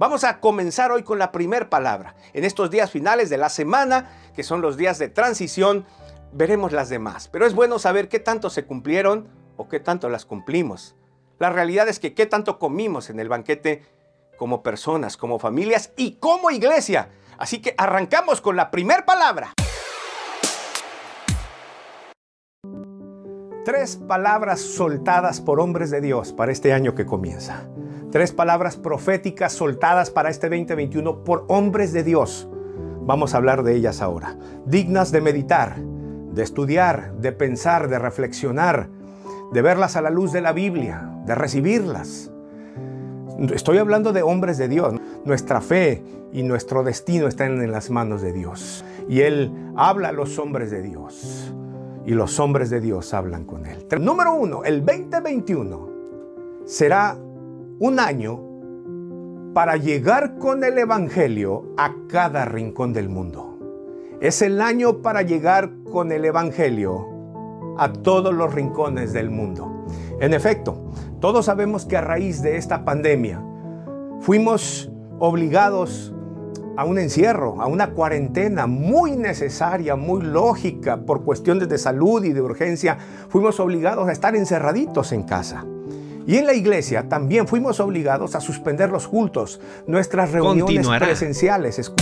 Vamos a comenzar hoy con la primer palabra. En estos días finales de la semana, que son los días de transición, veremos las demás. Pero es bueno saber qué tanto se cumplieron o qué tanto las cumplimos. La realidad es que qué tanto comimos en el banquete como personas, como familias y como iglesia. Así que arrancamos con la primer palabra. Tres palabras soltadas por hombres de Dios para este año que comienza. Tres palabras proféticas soltadas para este 2021 por hombres de Dios. Vamos a hablar de ellas ahora. Dignas de meditar, de estudiar, de pensar, de reflexionar, de verlas a la luz de la Biblia, de recibirlas. Estoy hablando de hombres de Dios. Nuestra fe y nuestro destino están en las manos de Dios. Y Él habla a los hombres de Dios. Y los hombres de Dios hablan con Él. Número uno, el 2021 será un año para llegar con el Evangelio a cada rincón del mundo. Es el año para llegar con el Evangelio a todos los rincones del mundo. En efecto, todos sabemos que a raíz de esta pandemia fuimos obligados a un encierro, a una cuarentena muy necesaria, muy lógica por cuestiones de salud y de urgencia. Fuimos obligados a estar encerraditos en casa. Y en la iglesia también fuimos obligados a suspender los cultos, nuestras reuniones presenciales.